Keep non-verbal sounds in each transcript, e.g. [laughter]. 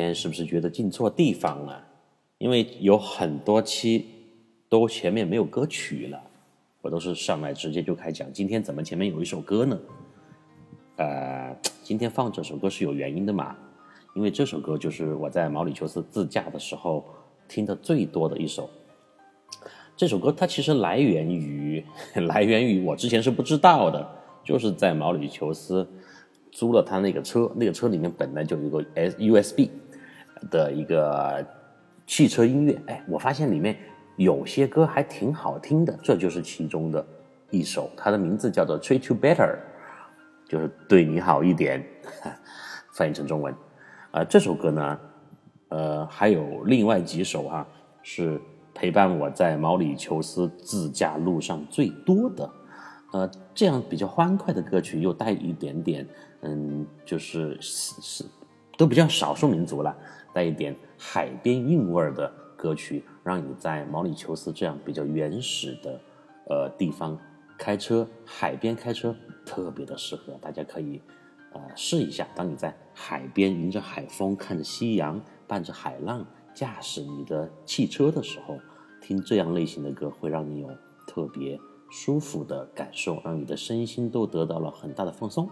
天是不是觉得进错地方了？因为有很多期都前面没有歌曲了，我都是上来直接就开讲。今天怎么前面有一首歌呢？呃，今天放这首歌是有原因的嘛？因为这首歌就是我在毛里求斯自驾的时候听的最多的一首。这首歌它其实来源于 [laughs] 来源于我之前是不知道的，就是在毛里求斯租了他那个车，那个车里面本来就有个 S USB 的一个汽车音乐，哎，我发现里面有些歌还挺好听的，这就是其中的一首，它的名字叫做《Treat You Better》，就是对你好一点，[laughs] 翻译成中文。啊、这首歌呢，呃，还有另外几首哈、是陪伴我在毛里求斯自驾路上最多的。呃，这样比较欢快的歌曲，又带一点点，嗯，就是是是都比较少数民族了，带一点海边韵味儿的歌曲，让你在毛里求斯这样比较原始的呃地方开车，海边开车特别的适合，大家可以呃试一下。当你在海边迎着海风，看着夕阳，伴着海浪，驾驶你的汽车的时候，听这样类型的歌，会让你有特别舒服的感受，让你的身心都得到了很大的放松。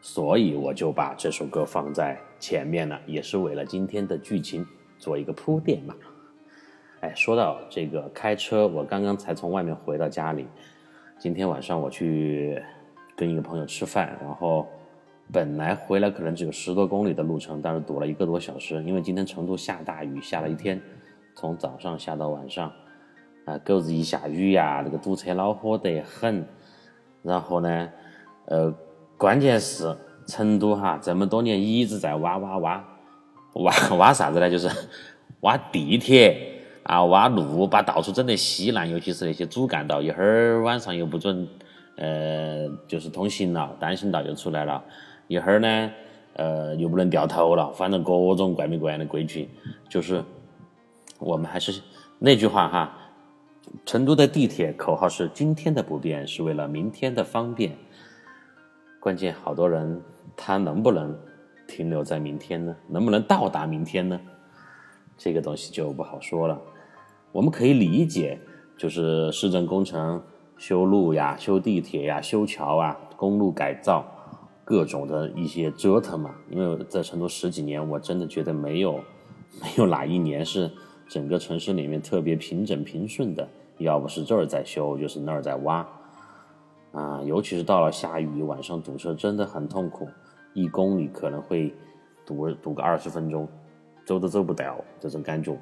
所以我就把这首歌放在前面了，也是为了今天的剧情做一个铺垫嘛。哎，说到这个开车，我刚刚才从外面回到家里，今天晚上我去跟一个朋友吃饭，然后本来回来可能只有十多公里的路程，但是堵了一个多小时，因为今天成都下大雨，下了一天，从早上下到晚上，啊，狗子一下雨呀，这个堵车恼火得很。然后呢，呃，关键是成都哈这么多年一直在挖挖挖挖 [laughs] 挖啥子呢？就是挖地铁啊，挖路，把到处整得稀烂，尤其是那些主干道，一会儿晚上又不准呃，就是通行了，单行道就出来了，一会儿呢，呃，又不能掉头了，反正各种怪没怪的规矩，就是我们还是那句话哈。成都的地铁口号是“今天的不便是为了明天的方便”，关键好多人他能不能停留在明天呢？能不能到达明天呢？这个东西就不好说了。我们可以理解，就是市政工程修路呀、修地铁呀、修桥啊、公路改造各种的一些折腾嘛。因为在成都十几年，我真的觉得没有没有哪一年是整个城市里面特别平整平顺的。要不是这儿在修，就是那儿在挖，啊，尤其是到了下雨，晚上堵车真的很痛苦，一公里可能会堵堵个二十分钟，走都走不掉这种感觉，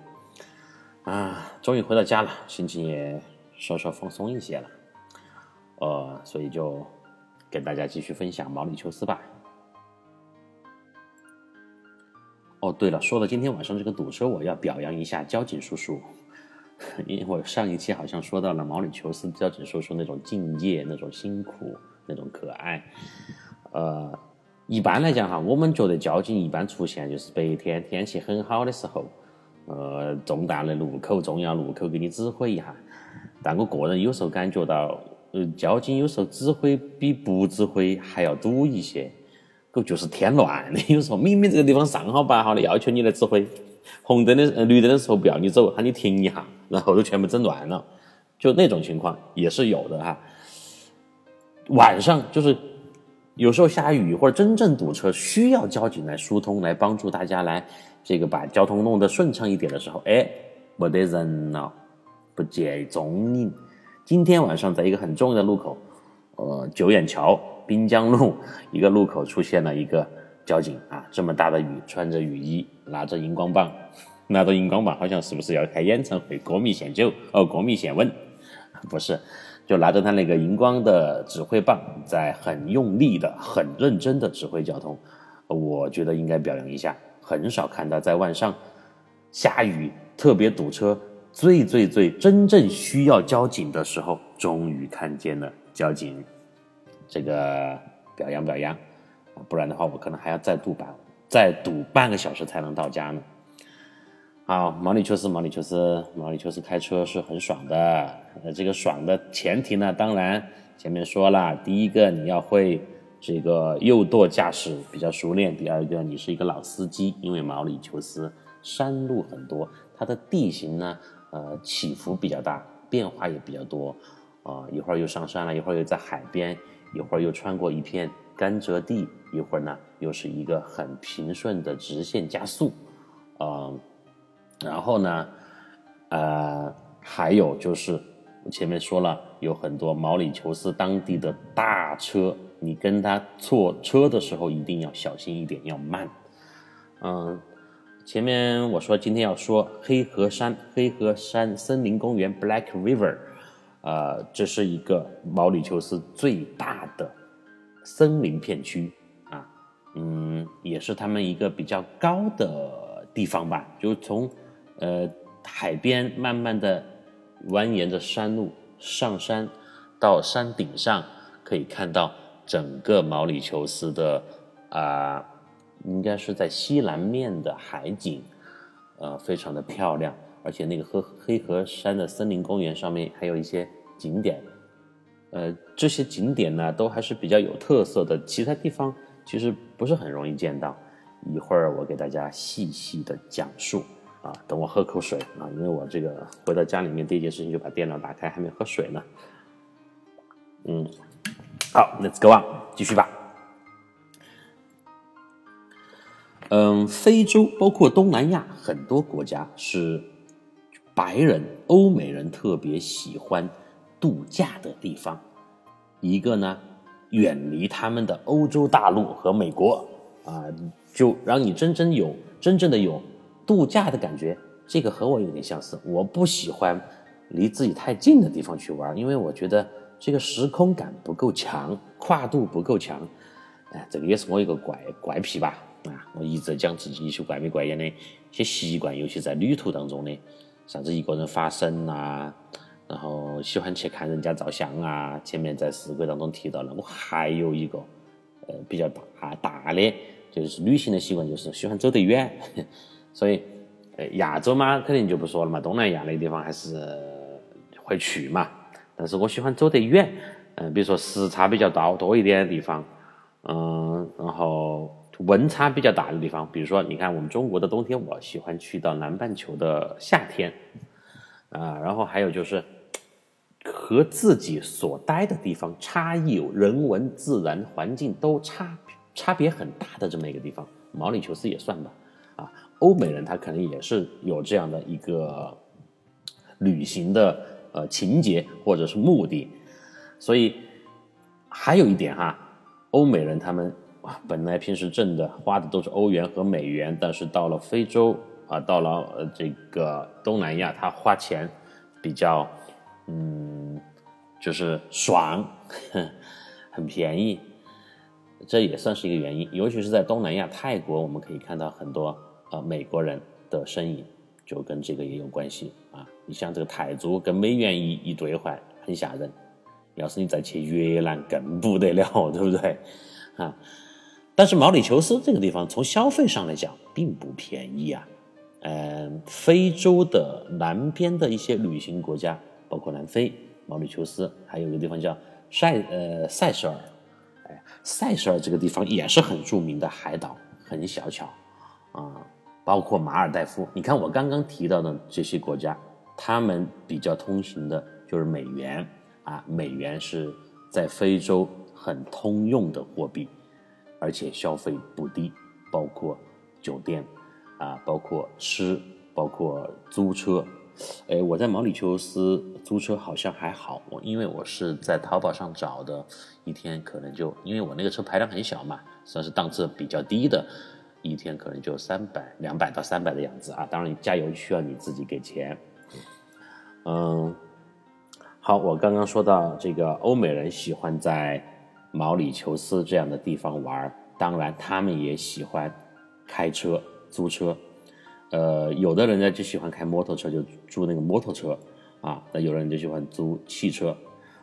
啊，终于回到家了，心情也稍稍放松一些了，呃，所以就跟大家继续分享毛里求斯吧。哦，对了，说到今天晚上这个堵车，我要表扬一下交警叔叔。[laughs] 因为我上一期好像说到了毛里求斯交警叔叔那种敬业、那种辛苦、那种可爱。呃，一般来讲哈，我们觉得交警一般出现就是白天天气很好的时候，呃，重大的路口、重要路口给你指挥一下。但我个人有时候感觉到，呃，交警有时候指挥比不指挥还要堵一些，狗就是添乱的。[laughs] 有时候明明这个地方上好摆好的，要求你来指挥。红灯的呃绿灯的时候不要你走，喊你停一下，然后就全部整乱了，就那种情况也是有的哈。晚上就是有时候下雨或者真正堵车，需要交警来疏通，来帮助大家来这个把交通弄得顺畅一点的时候，哎，没得人了，不见踪影，今天晚上在一个很重要的路口，呃，九眼桥滨江路一个路口出现了一个交警啊，这么大的雨，穿着雨衣，拿着荧光棒，[laughs] 拿着荧光棒，好像是不是要开演唱会？歌迷献酒哦，歌迷献吻，[laughs] 不是，就拿着他那个荧光的指挥棒，在很用力的、很认真的指挥交通。我觉得应该表扬一下，很少看到在晚上下雨特别堵车。最最最真正需要交警的时候，终于看见了交警，这个表扬表扬，不然的话我可能还要再堵半再堵半个小时才能到家呢。好，毛里求斯，毛里求斯，毛里求斯开车是很爽的。呃，这个爽的前提呢，当然前面说了，第一个你要会这个右舵驾驶比较熟练，第二个你是一个老司机，因为毛里求斯山路很多，它的地形呢。呃，起伏比较大，变化也比较多，啊，一会儿又上山了，一会儿又在海边，一会儿又穿过一片甘蔗地，一会儿呢又是一个很平顺的直线加速，啊，然后呢，呃，还有就是我前面说了，有很多毛里求斯当地的大车，你跟他错车的时候一定要小心一点，要慢，嗯。前面我说今天要说黑河山黑河山森林公园 Black River，呃，这是一个毛里求斯最大的森林片区。啊，嗯，也是他们一个比较高的地方吧，就从呃海边慢慢的蜿蜒着山路上山到山顶上，可以看到整个毛里求斯的啊。应该是在西南面的海景，呃，非常的漂亮，而且那个黑黑河山的森林公园上面还有一些景点，呃，这些景点呢都还是比较有特色的，其他地方其实不是很容易见到。一会儿我给大家细细的讲述啊，等我喝口水啊，因为我这个回到家里面第一件事情就把电脑打开，还没喝水呢。嗯，好，Let's go on，继续吧。嗯，非洲包括东南亚很多国家是白人、欧美人特别喜欢度假的地方。一个呢，远离他们的欧洲大陆和美国啊，就让你真正有真正的有度假的感觉。这个和我有点相似，我不喜欢离自己太近的地方去玩，因为我觉得这个时空感不够强，跨度不够强。哎，这个也是我一个怪怪癖吧。啊，我一直讲自己一些怪没怪眼的一些习惯，尤其在旅途当中的，啥子一个人发声啊，然后喜欢去看人家照相啊。前面在四轨当中提到了，我还有一个呃比较大大的，就是旅行的习惯，就是喜欢走得远。[laughs] 所以，亚洲嘛，肯定就不说了嘛，东南亚那地方还是会去嘛。但是我喜欢走得远，嗯，比如说时差比较高多一点的地方，嗯，然后。温差比较大的地方，比如说，你看我们中国的冬天，我喜欢去到南半球的夏天，啊，然后还有就是和自己所待的地方差异有人文、自然环境都差差别很大的这么一个地方，毛里求斯也算吧，啊，欧美人他可能也是有这样的一个旅行的呃情节或者是目的，所以还有一点哈，欧美人他们。本来平时挣的花的都是欧元和美元，但是到了非洲啊，到了呃这个东南亚，他花钱比较嗯，就是爽，[laughs] 很便宜，这也算是一个原因。尤其是在东南亚泰国，我们可以看到很多呃美国人的身影，就跟这个也有关系啊。你像这个泰铢跟美元一一兑换，很吓人。要是你再去越南，更不得了，对不对？啊。但是毛里求斯这个地方从消费上来讲并不便宜啊，嗯，非洲的南边的一些旅行国家，包括南非、毛里求斯，还有个地方叫塞呃塞舌尔，哎，塞舌尔这个地方也是很著名的海岛，很小巧。啊，包括马尔代夫，你看我刚刚提到的这些国家，他们比较通行的就是美元。啊，美元是在非洲很通用的货币。而且消费不低，包括酒店，啊，包括吃，包括租车，哎，我在毛里求斯租车好像还好，我因为我是在淘宝上找的，一天可能就因为我那个车排量很小嘛，算是档次比较低的，一天可能就三百、两百到三百的样子啊。当然，你加油需要你自己给钱。嗯，好，我刚刚说到这个欧美人喜欢在毛里求斯这样的地方玩，当然他们也喜欢开车租车。呃，有的人呢就喜欢开摩托车，就租那个摩托车啊。那有的人就喜欢租汽车。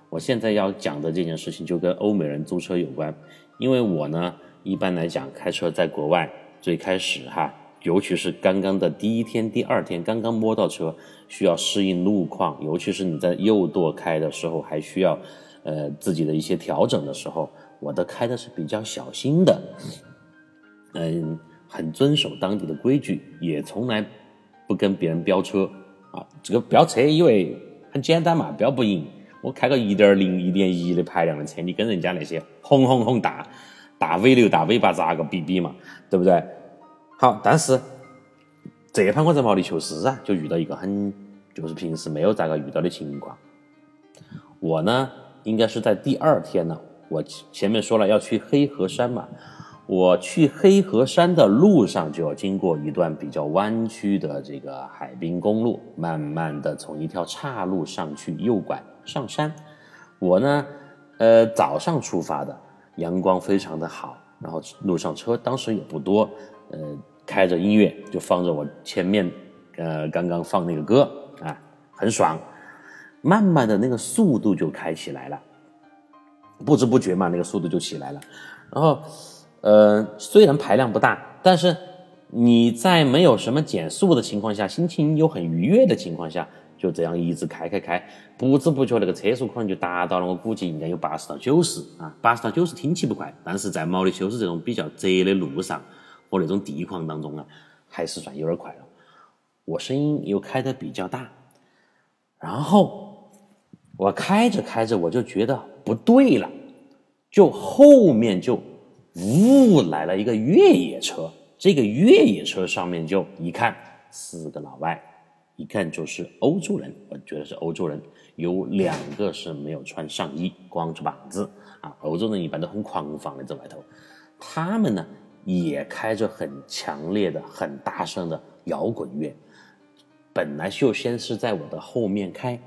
我现在要讲的这件事情就跟欧美人租车有关，因为我呢一般来讲开车在国外最开始哈，尤其是刚刚的第一天、第二天刚刚摸到车，需要适应路况，尤其是你在右舵开的时候，还需要呃自己的一些调整的时候，我的开的是比较小心的，嗯。很遵守当地的规矩，也从来不跟别人飙车啊。这个飙车因为很简单嘛，飙不赢。我开个一点零、一点一的排量的车，你跟人家那些轰轰轰大大 V 六、大 V 八咋个比比嘛？对不对？好，但是这盘我在毛里求斯啊，就遇到一个很就是平时没有咋个遇到的情况。我呢，应该是在第二天呢，我前面说了要去黑河山嘛。我去黑河山的路上就要经过一段比较弯曲的这个海滨公路，慢慢的从一条岔路上去右拐上山。我呢，呃，早上出发的，阳光非常的好，然后路上车当时也不多，呃，开着音乐就放着我前面，呃，刚刚放那个歌啊，很爽，慢慢的那个速度就开起来了，不知不觉嘛，那个速度就起来了，然后。呃，虽然排量不大，但是你在没有什么减速的情况下，心情又很愉悦的情况下，就这样一直开开开，不知不觉那个车速可能就达到了，我估计应该有八十到九十啊，八十到九十听起不快，但是在毛里求斯这种比较窄的路上和那种地况当中啊，还是算有点快了。我声音又开得比较大，然后我开着开着我就觉得不对了，就后面就。呜，来了一个越野车，这个越野车上面就一看四个老外，一看就是欧洲人，我觉得是欧洲人，有两个是没有穿上衣，光着膀子啊。欧洲人一般都很狂放的在外头，他们呢也开着很强烈的、很大声的摇滚乐，本来就先是在我的后面开，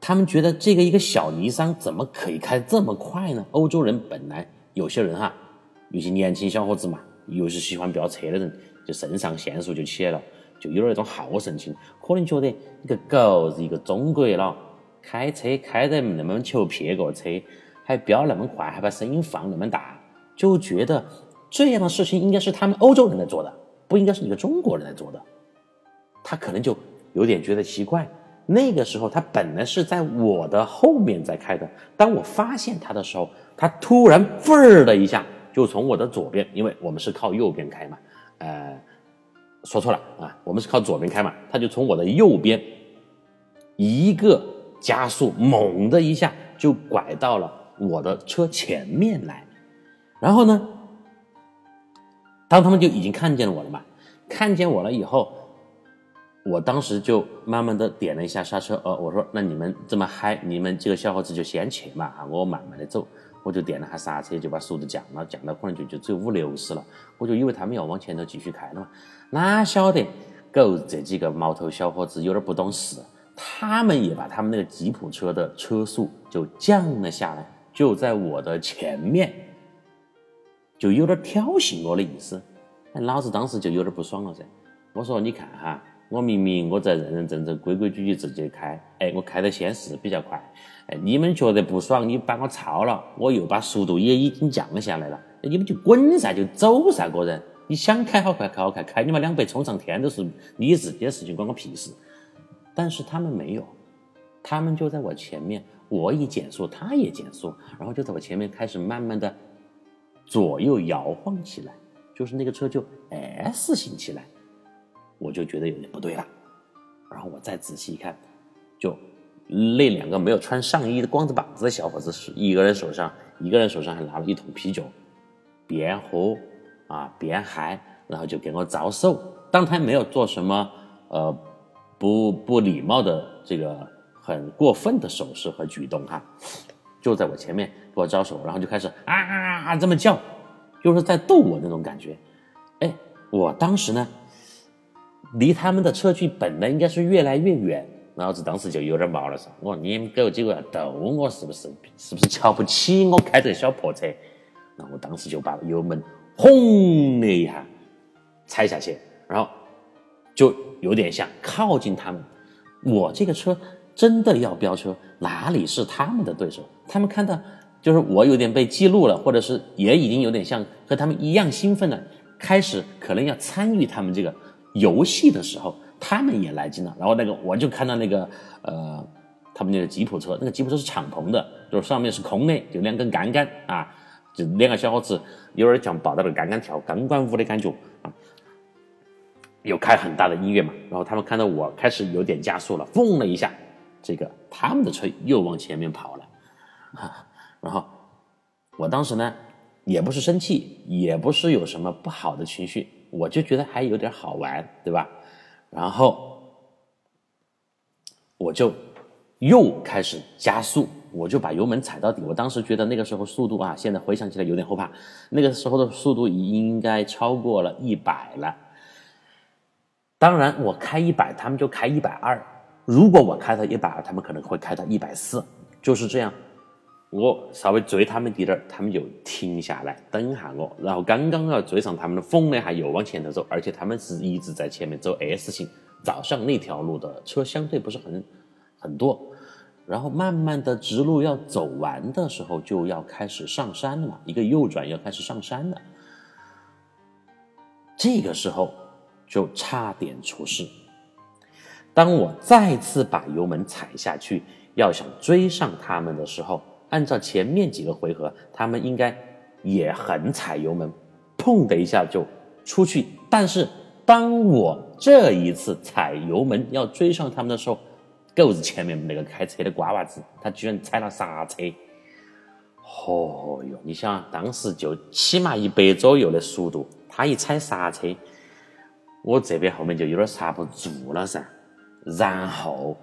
他们觉得这个一个小尼桑怎么可以开这么快呢？欧洲人本来。有些人哈，有些年轻小伙子嘛，又是喜欢飙车的人，就肾上腺素就起来了，就有点那种好胜心，可能觉得一个狗日一个中国佬开车开得那么求撇个车，还飙那么快，还把声音放那么大，就觉得这样的事情应该是他们欧洲人在做的，不应该是一个中国人在做的，他可能就有点觉得奇怪。那个时候他本来是在我的后面在开的，当我发现他的时候。他突然“嘣儿”的一下，就从我的左边，因为我们是靠右边开嘛，呃，说错了啊，我们是靠左边开嘛，他就从我的右边一个加速，猛的一下就拐到了我的车前面来，然后呢，当他们就已经看见我了嘛，看见我了以后，我当时就慢慢的点了一下刹车，呃，我说那你们这么嗨，你们几个小伙子就先去嘛，啊，我慢慢的走。我就点了下刹车，就把速度降了，降到可能就就只有五六十了。我就以为他们要往前头继续开了嘛，哪晓得狗这几个毛头小伙子有点不懂事，他们也把他们那个吉普车的车速就降了下来，就在我的前面，就有点挑衅我的意思。老子当时就有点不爽了噻。我说你看哈。我明明我在认认真真、规规矩矩自己开，哎，我开的先是比较快，哎，你们觉得不爽，你把我超了，我又把速度也已经降下来了，你们就滚噻，就走噻，个人，你想开好快开好快，开你妈两百冲上天都是你自己的事情，关我屁事。但是他们没有，他们就在我前面，我一减速，他也减速，然后就在我前面开始慢慢的左右摇晃起来，就是那个车就 S 型起来。我就觉得有点不对了，然后我再仔细一看，就那两个没有穿上衣的光着膀子的小伙子，是一个人手上，一个人手上还拿了一桶啤酒，边喝啊边嗨，然后就给我招手。当他没有做什么呃不不礼貌的这个很过分的手势和举动哈，就在我前面给我招手，然后就开始啊这么叫，就是在逗我那种感觉。哎，我当时呢，离他们的车距本来应该是越来越远，老子当时就有点毛了噻。我说你们狗几个要逗我是不是？是不是瞧不起我开这小破车？那我当时就把油门轰的一下踩下去，然后就有点像靠近他们。我这个车真的要飙车，哪里是他们的对手？他们看到就是我有点被记录了，或者是也已经有点像和他们一样兴奋了。开始可能要参与他们这个游戏的时候，他们也来劲了。然后那个我就看到那个呃，他们那个吉普车，那个吉普车是敞篷的，就是上面是空的，就两根杆杆啊，就两个小伙子有点像抱到那个杆杆跳钢管舞的感觉啊。有开很大的音乐嘛，然后他们看到我开始有点加速了，嘣了一下，这个他们的车又往前面跑了啊。然后我当时呢。也不是生气，也不是有什么不好的情绪，我就觉得还有点好玩，对吧？然后我就又开始加速，我就把油门踩到底。我当时觉得那个时候速度啊，现在回想起来有点后怕，那个时候的速度应该超过了一百了。当然，我开一百，他们就开一百二；如果我开到一百二，他们可能会开到一百四，就是这样。我稍微追他们滴点儿，他们就停下来等下我，然后刚刚要追上他们的风了一下，又往前头走，而且他们是一直在前面走 S 型。早上那条路的车相对不是很很多，然后慢慢的直路要走完的时候，就要开始上山了嘛，一个右转要开始上山了。这个时候就差点出事。当我再次把油门踩下去，要想追上他们的时候。按照前面几个回合，他们应该也很踩油门，砰的一下就出去。但是当我这一次踩油门要追上他们的时候，狗子前面那个开车的瓜娃子，他居然踩了刹车。哦哟，你想当时就起码一百左右的速度，他一踩刹车，我这边后面就有点刹不住了噻。然后。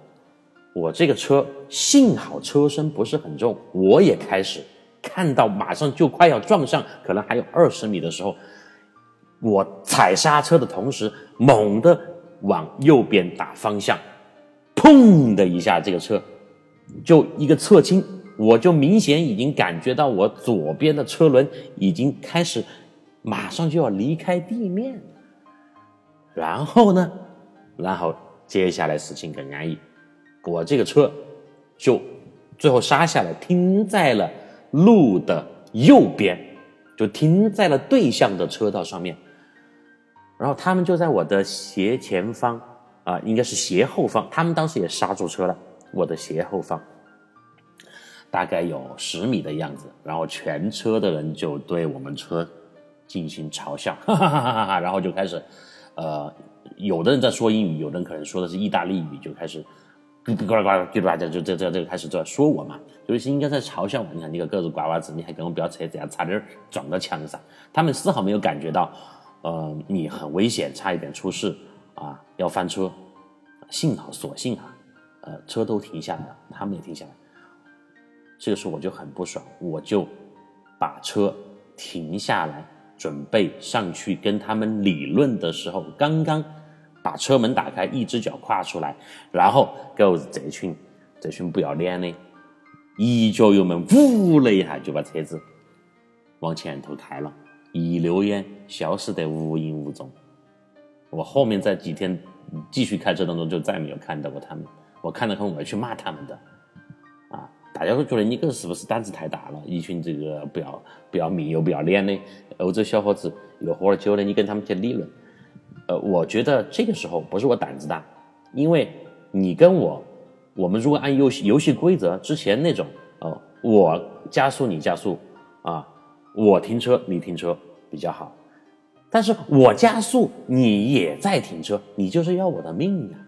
我这个车幸好车身不是很重，我也开始看到马上就快要撞上，可能还有二十米的时候，我踩刹车的同时猛地往右边打方向，砰的一下，这个车就一个侧倾，我就明显已经感觉到我左边的车轮已经开始马上就要离开地面，然后呢，然后接下来事情更安逸。我这个车就最后刹下来，停在了路的右边，就停在了对向的车道上面。然后他们就在我的斜前方啊，应该是斜后方。他们当时也刹住车了，我的斜后方大概有十米的样子。然后全车的人就对我们车进行嘲笑，[laughs] 哈哈哈哈哈。然后就开始，呃，有的人在说英语，有的人可能说的是意大利语，就开始。呱呱呱，对吧？就就这这这开始就在说我嘛，就是应该在嘲笑我。你看你个个子瓜娃子，你还跟我飙车，这样差点撞到墙上。他们丝毫没有感觉到，呃，你很危险，差一点出事啊，要翻车。幸好，所幸啊，呃，车都停下来了，他们也停下来。这个时候我就很不爽，我就把车停下来，准备上去跟他们理论的时候，刚刚。把车门打开，一只脚跨出来，然后狗子这群这群不要脸的，一脚油门，呜了一下就把车子往前头开了，一溜烟消失得无影无踪。我后面在几天继续开车当中就再没有看到过他们，我看到他们我要去骂他们的，啊，大家都觉得你个是不是胆子太大了？一群这个不要不要命又不要脸的欧洲小伙子，又喝了酒的，你跟他们去理论。呃，我觉得这个时候不是我胆子大，因为你跟我，我们如果按游戏游戏规则之前那种，哦，我加速你加速，啊，我停车你停车比较好，但是我加速你也在停车，你就是要我的命呀，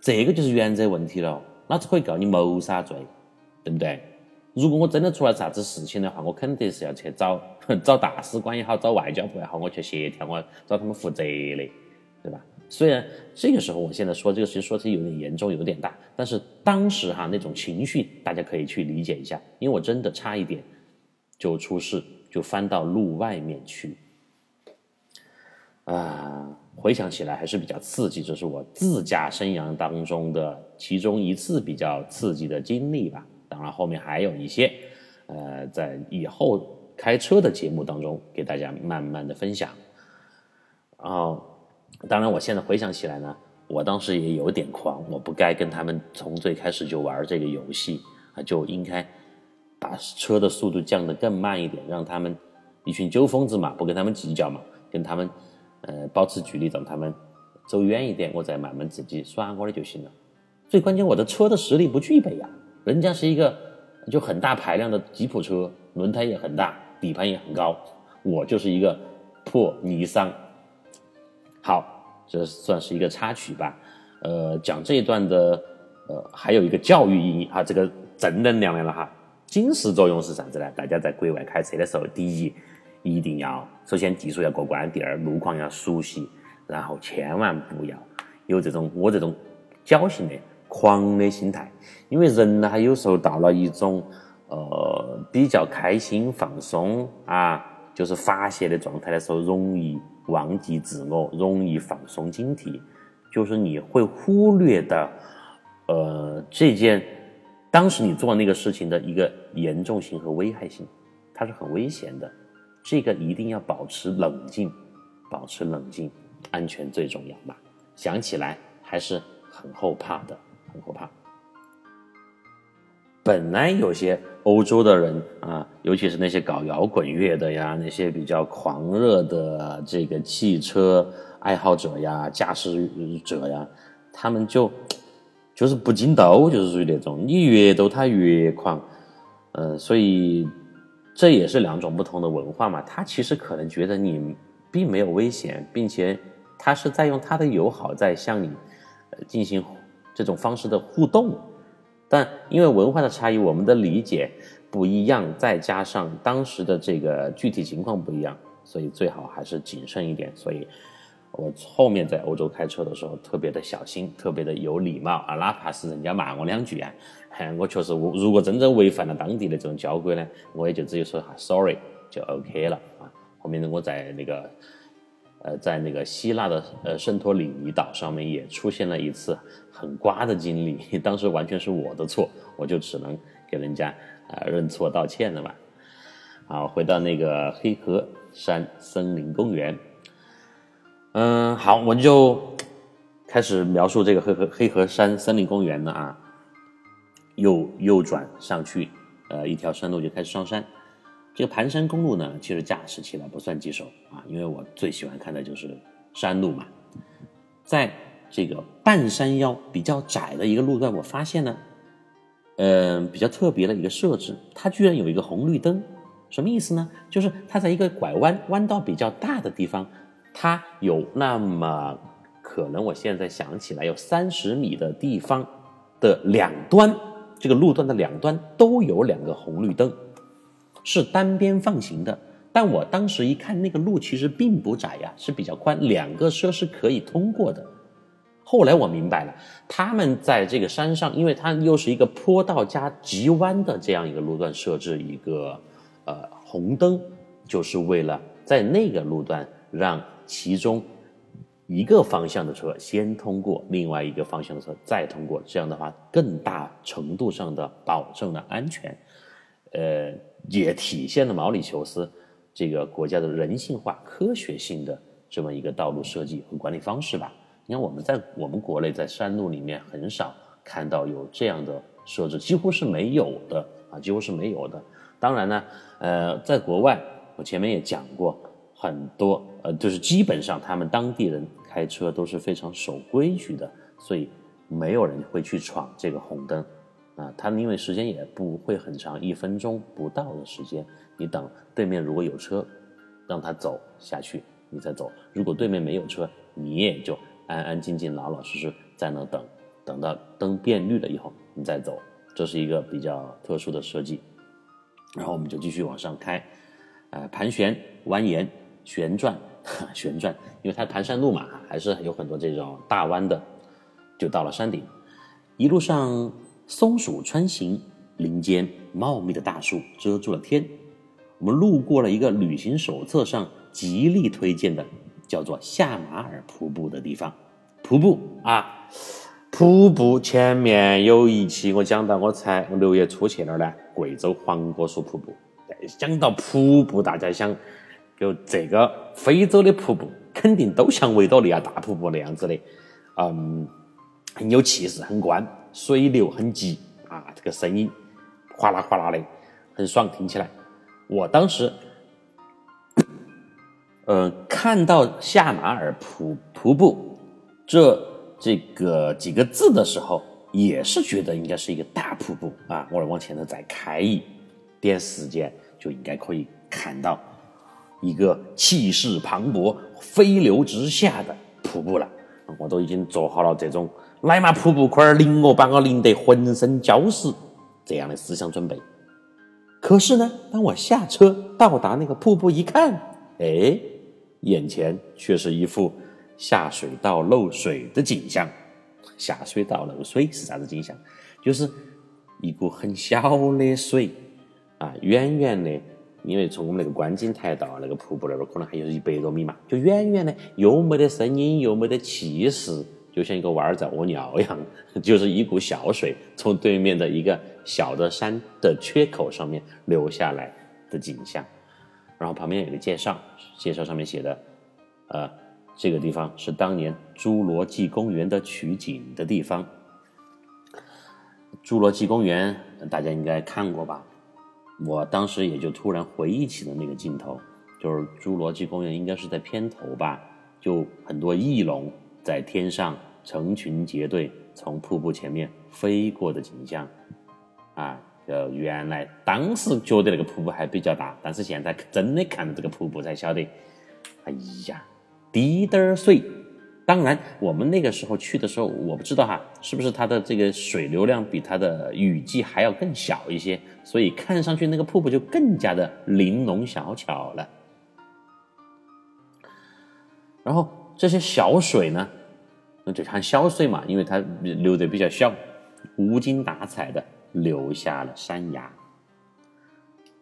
这个就是原则问题了，那只可以告你谋杀罪，对不对？如果我真的出了啥子事情的话，我肯定是要去找 [laughs] 找大使馆也好，找外交部也好，我去协调，我找他们负责的。对吧？虽然这个时候我现在说这个事情说起有点严重，有点大，但是当时哈那种情绪大家可以去理解一下，因为我真的差一点就出事，就翻到路外面去。啊，回想起来还是比较刺激，这是我自驾生涯当中的其中一次比较刺激的经历吧。当然后面还有一些，呃，在以后开车的节目当中给大家慢慢的分享。然后，当然我现在回想起来呢，我当时也有点狂，我不该跟他们从最开始就玩这个游戏啊，就应该把车的速度降得更慢一点，让他们一群旧疯子嘛，不跟他们计较嘛，跟他们。呃，保持距离，让他们走远一点，我再慢慢自己耍我的就行了。最关键，我的车的实力不具备呀。人家是一个就很大排量的吉普车，轮胎也很大，底盘也很高，我就是一个破尼桑。好，这算是一个插曲吧。呃，讲这一段的呃，还有一个教育意义哈，这个正能量来了哈。警示作用是啥子呢？大家在国外开车的时候，第一。一定要首先技术要过关，第二路况要熟悉，然后千万不要有这种我这种侥幸的狂的心态，因为人呢，他有时候到了一种呃比较开心放松啊，就是发泄的状态的时候，容易忘记自我，容易放松警惕，就是你会忽略的呃这件当时你做那个事情的一个严重性和危害性，它是很危险的。这个一定要保持冷静，保持冷静，安全最重要嘛。想起来还是很后怕的，很后怕。本来有些欧洲的人啊，尤其是那些搞摇滚乐的呀，那些比较狂热的这个汽车爱好者呀、驾驶者呀，他们就就是不禁斗，就是属于那种你越斗他越狂，嗯，所以。这也是两种不同的文化嘛，他其实可能觉得你并没有危险，并且他是在用他的友好在向你进行这种方式的互动，但因为文化的差异，我们的理解不一样，再加上当时的这个具体情况不一样，所以最好还是谨慎一点。所以我后面在欧洲开车的时候特别的小心，特别的有礼貌啊，哪怕是人家骂我两句啊。我确实，我如果真正违反了当地的这种交规呢，我也就只有说哈 sorry 就 OK 了啊。后面呢，我在那个呃，在那个希腊的呃圣托里尼岛上面也出现了一次很瓜的经历，[laughs] 当时完全是我的错，我就只能给人家啊认错道歉了嘛。好，回到那个黑河山森林公园，嗯，好，我就开始描述这个黑河黑河山森林公园了啊。右右转上去，呃，一条山路就开始上山。这个盘山公路呢，其实驾驶起来不算棘手啊，因为我最喜欢看的就是山路嘛。在这个半山腰比较窄的一个路段，我发现呢，嗯，比较特别的一个设置，它居然有一个红绿灯，什么意思呢？就是它在一个拐弯弯道比较大的地方，它有那么可能，我现在想起来有三十米的地方的两端。这个路段的两端都有两个红绿灯，是单边放行的。但我当时一看，那个路其实并不窄呀，是比较宽，两个车是可以通过的。后来我明白了，他们在这个山上，因为它又是一个坡道加急弯的这样一个路段，设置一个呃红灯，就是为了在那个路段让其中。一个方向的车先通过，另外一个方向的车再通过，这样的话更大程度上的保证了安全，呃，也体现了毛里求斯这个国家的人性化、科学性的这么一个道路设计和管理方式吧。你看我们在我们国内在山路里面很少看到有这样的设置，几乎是没有的啊，几乎是没有的。当然呢，呃，在国外我前面也讲过很多，呃，就是基本上他们当地人。开车都是非常守规矩的，所以没有人会去闯这个红灯，啊，他因为时间也不会很长，一分钟不到的时间，你等对面如果有车，让他走下去，你再走；如果对面没有车，你也就安安静静、老老实实在那等，等到灯变绿了以后，你再走。这是一个比较特殊的设计。然后我们就继续往上开，呃，盘旋、蜿蜒、旋转。旋转，因为它盘山路嘛，还是有很多这种大弯的，就到了山顶。一路上松鼠穿行，林间茂密的大树遮住了天。我们路过了一个旅行手册上极力推荐的，叫做下马尔瀑布的地方。瀑布啊，瀑布前面有一期我讲到，我才我六月初去那儿呢，贵州黄果树瀑布。讲到瀑布，大家想。就这个非洲的瀑布，肯定都像维多利亚大瀑布那样子的，嗯，很有气势，很宽，水流很急啊，这个声音哗啦哗啦的，很爽，听起来。我当时，嗯，看到夏马尔瀑瀑布这这个几个字的时候，也是觉得应该是一个大瀑布啊。我往前头再开一点时间，就应该可以看到。一个气势磅礴、飞流直下的瀑布了，我都已经做好了这种“来嘛，瀑布，快点淋我，把我淋得浑身焦湿”这样的思想准备。可是呢，当我下车到达那个瀑布一看，哎，眼前却是一副下水道漏水的景象。下水道漏水是啥子景象？就是一股很小的水啊，远远的。因为从我们那个观景台到那个瀑布那边，可能还有一百多米嘛，就远远的，又没得声音，又没得气势，就像一个娃儿在屙尿一样，[laughs] 就是一股小水从对面的一个小的山的缺口上面流下来的景象。然后旁边有个介绍，介绍上面写的，呃，这个地方是当年侏罗纪公园的取景的地方。侏罗纪公园大家应该看过吧？我当时也就突然回忆起了那个镜头，就是侏罗纪公园应该是在片头吧，就很多翼龙在天上成群结队从瀑布前面飞过的景象，啊，呃，原来当时觉得那个瀑布还比较大，但是现在真的看到这个瀑布才晓得，哎呀，滴点儿水。当然，我们那个时候去的时候，我不知道哈，是不是它的这个水流量比它的雨季还要更小一些，所以看上去那个瀑布就更加的玲珑小巧了。然后这些小水呢，那就看小水嘛，因为它流的比较小，无精打采的留下了山崖。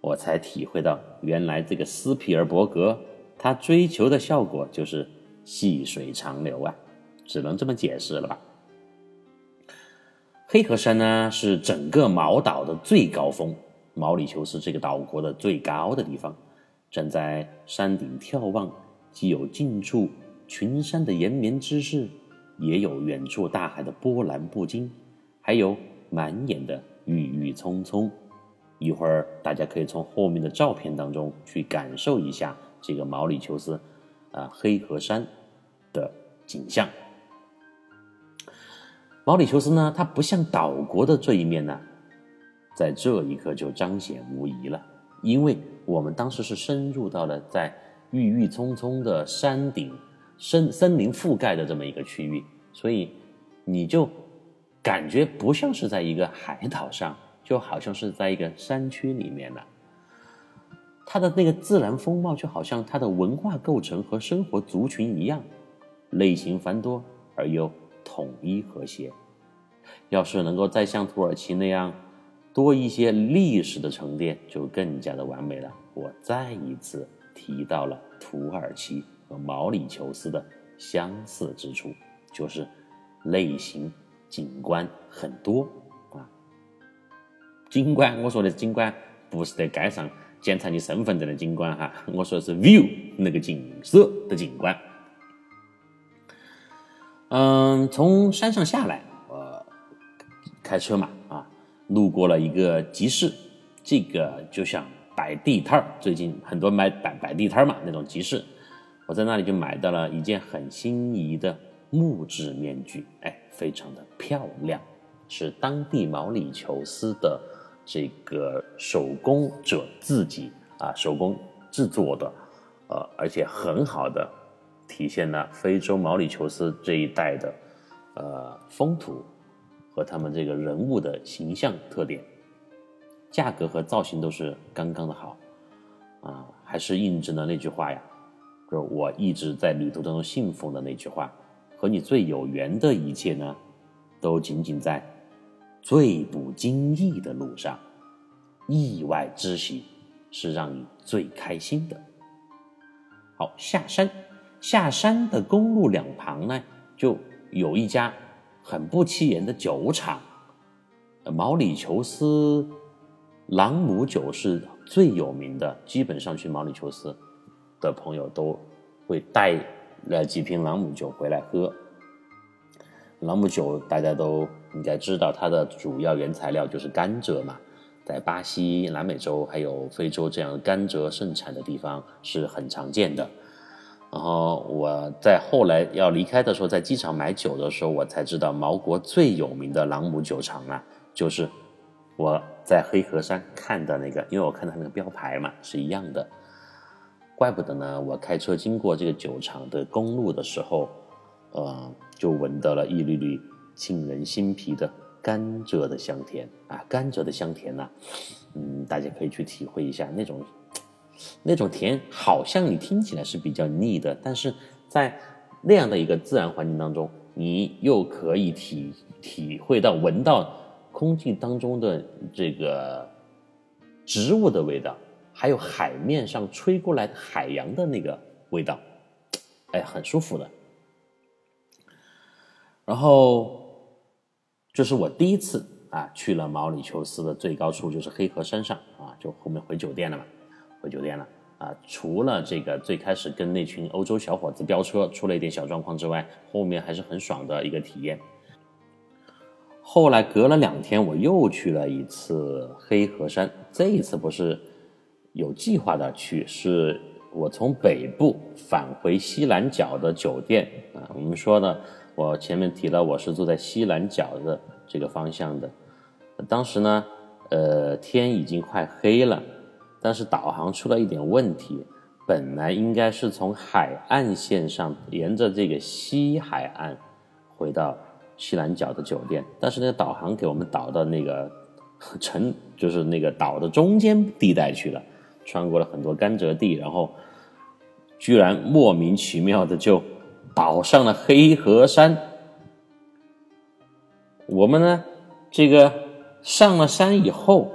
我才体会到，原来这个斯皮尔伯格他追求的效果就是。细水长流啊，只能这么解释了吧。黑河山呢是整个毛岛的最高峰，毛里求斯这个岛国的最高的地方。站在山顶眺望，既有近处群山的延绵之势，也有远处大海的波澜不惊，还有满眼的郁郁葱葱。一会儿大家可以从后面的照片当中去感受一下这个毛里求斯。啊，黑河山的景象。毛里求斯呢，它不像岛国的这一面呢，在这一刻就彰显无疑了。因为我们当时是深入到了在郁郁葱葱的山顶、森森林覆盖的这么一个区域，所以你就感觉不像是在一个海岛上，就好像是在一个山区里面了。它的那个自然风貌，就好像它的文化构成和生活族群一样，类型繁多而又统一和谐。要是能够再像土耳其那样多一些历史的沉淀，就更加的完美了。我再一次提到了土耳其和毛里求斯的相似之处，就是类型景观很多啊。景观，我说的景观不是在街上。检查你身份证的景观哈，我说的是 view 那个景色的景观。嗯，从山上下来，我开车嘛啊，路过了一个集市，这个就像摆地摊儿，最近很多买摆摆地摊儿嘛那种集市，我在那里就买到了一件很心仪的木质面具，哎，非常的漂亮，是当地毛里求斯的。这个手工者自己啊手工制作的，呃，而且很好的体现了非洲毛里求斯这一带的呃风土和他们这个人物的形象特点，价格和造型都是刚刚的好，啊，还是印证了那句话呀，就我一直在旅途当中信奉的那句话：和你最有缘的一切呢，都仅仅在最不经意的路上。意外之喜是让你最开心的。好，下山，下山的公路两旁呢，就有一家很不起眼的酒厂。毛里求斯朗姆酒是最有名的，基本上去毛里求斯的朋友都会带了几瓶朗姆酒回来喝。朗姆酒大家都应该知道，它的主要原材料就是甘蔗嘛。在巴西、南美洲还有非洲这样甘蔗盛产的地方是很常见的。然后我在后来要离开的时候，在机场买酒的时候，我才知道毛国最有名的朗姆酒厂啊，就是我在黑河山看的那个，因为我看到那个标牌嘛是一样的。怪不得呢，我开车经过这个酒厂的公路的时候，呃，就闻到了一缕缕沁人心脾的。甘蔗的香甜啊，甘蔗的香甜呐，嗯，大家可以去体会一下那种 [tsk] 那种甜，好像你听起来是比较腻的，但是在那样的一个自然环境当中，你又可以体体会到闻到空气当中的这个植物的味道，还有海面上吹过来的海洋的那个味道，哎，很舒服的。然后。这是我第一次啊去了毛里求斯的最高处，就是黑河山上啊，就后面回酒店了嘛，回酒店了啊。除了这个最开始跟那群欧洲小伙子飙车出了一点小状况之外，后面还是很爽的一个体验。后来隔了两天，我又去了一次黑河山，这一次不是有计划的去，是我从北部返回西南角的酒店啊。我们说呢。我前面提了，我是住在西南角的这个方向的。当时呢，呃，天已经快黑了，但是导航出了一点问题。本来应该是从海岸线上沿着这个西海岸回到西南角的酒店，但是那个导航给我们导到那个 [laughs] 城，就是那个岛的中间地带去了，穿过了很多甘蔗地，然后居然莫名其妙的就。倒上了黑河山，我们呢，这个上了山以后，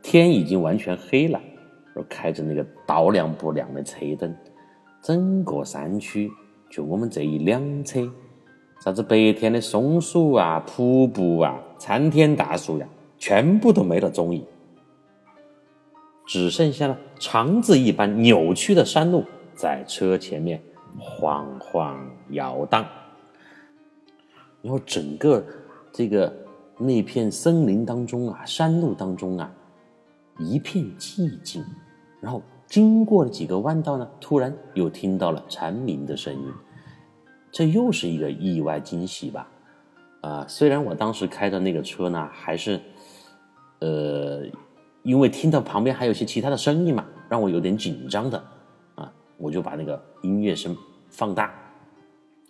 天已经完全黑了，而开着那个倒亮不亮的车灯，整个山区就我们这一辆车，啥子白天的松鼠啊、瀑布啊、参天大树呀，全部都没了踪影，只剩下了肠子一般扭曲的山路在车前面。晃晃摇荡，然后整个这个那片森林当中啊，山路当中啊，一片寂静。然后经过了几个弯道呢，突然又听到了蝉鸣的声音，这又是一个意外惊喜吧？啊，虽然我当时开的那个车呢，还是呃，因为听到旁边还有些其他的声音嘛，让我有点紧张的。啊我就把那个音乐声放大，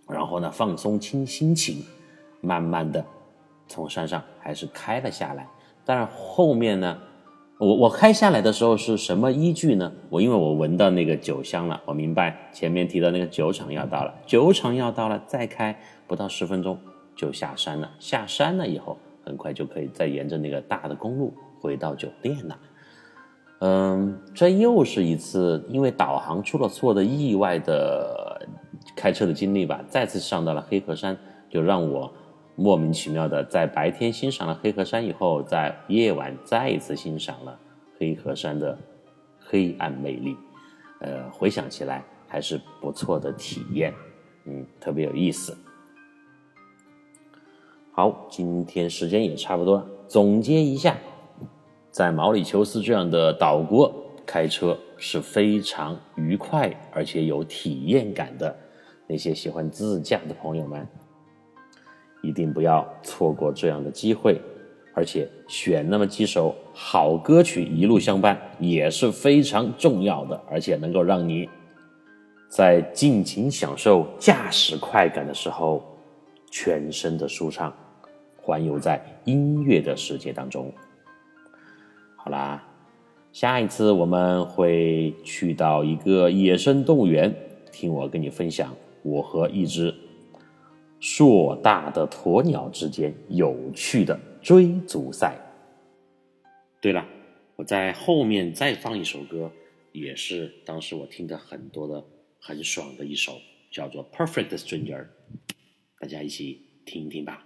然后呢放松清心情，慢慢的从山上还是开了下来。但然后面呢，我我开下来的时候是什么依据呢？我因为我闻到那个酒香了，我明白前面提到那个酒厂要到了，酒厂要到了，再开不到十分钟就下山了。下山了以后，很快就可以再沿着那个大的公路回到酒店了。嗯，这又是一次因为导航出了错的意外的开车的经历吧。再次上到了黑河山，就让我莫名其妙的在白天欣赏了黑河山以后，在夜晚再一次欣赏了黑河山的黑暗魅力。呃，回想起来还是不错的体验，嗯，特别有意思。好，今天时间也差不多了，总结一下。在毛里求斯这样的岛国开车是非常愉快而且有体验感的。那些喜欢自驾的朋友们，一定不要错过这样的机会。而且选那么几首好歌曲一路相伴也是非常重要的，而且能够让你在尽情享受驾驶快感的时候，全身的舒畅，环游在音乐的世界当中。好啦，下一次我们会去到一个野生动物园，听我跟你分享我和一只硕大的鸵鸟之间有趣的追逐赛。对了，我在后面再放一首歌，也是当时我听的很多的很爽的一首，叫做《Perfect Stranger》，大家一起听一听吧。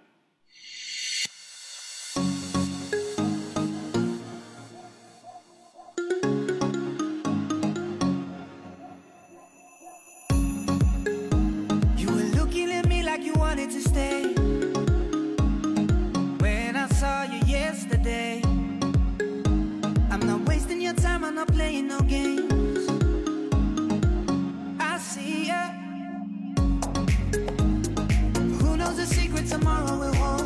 not playing no games. I see ya. Who knows the secret tomorrow will hold?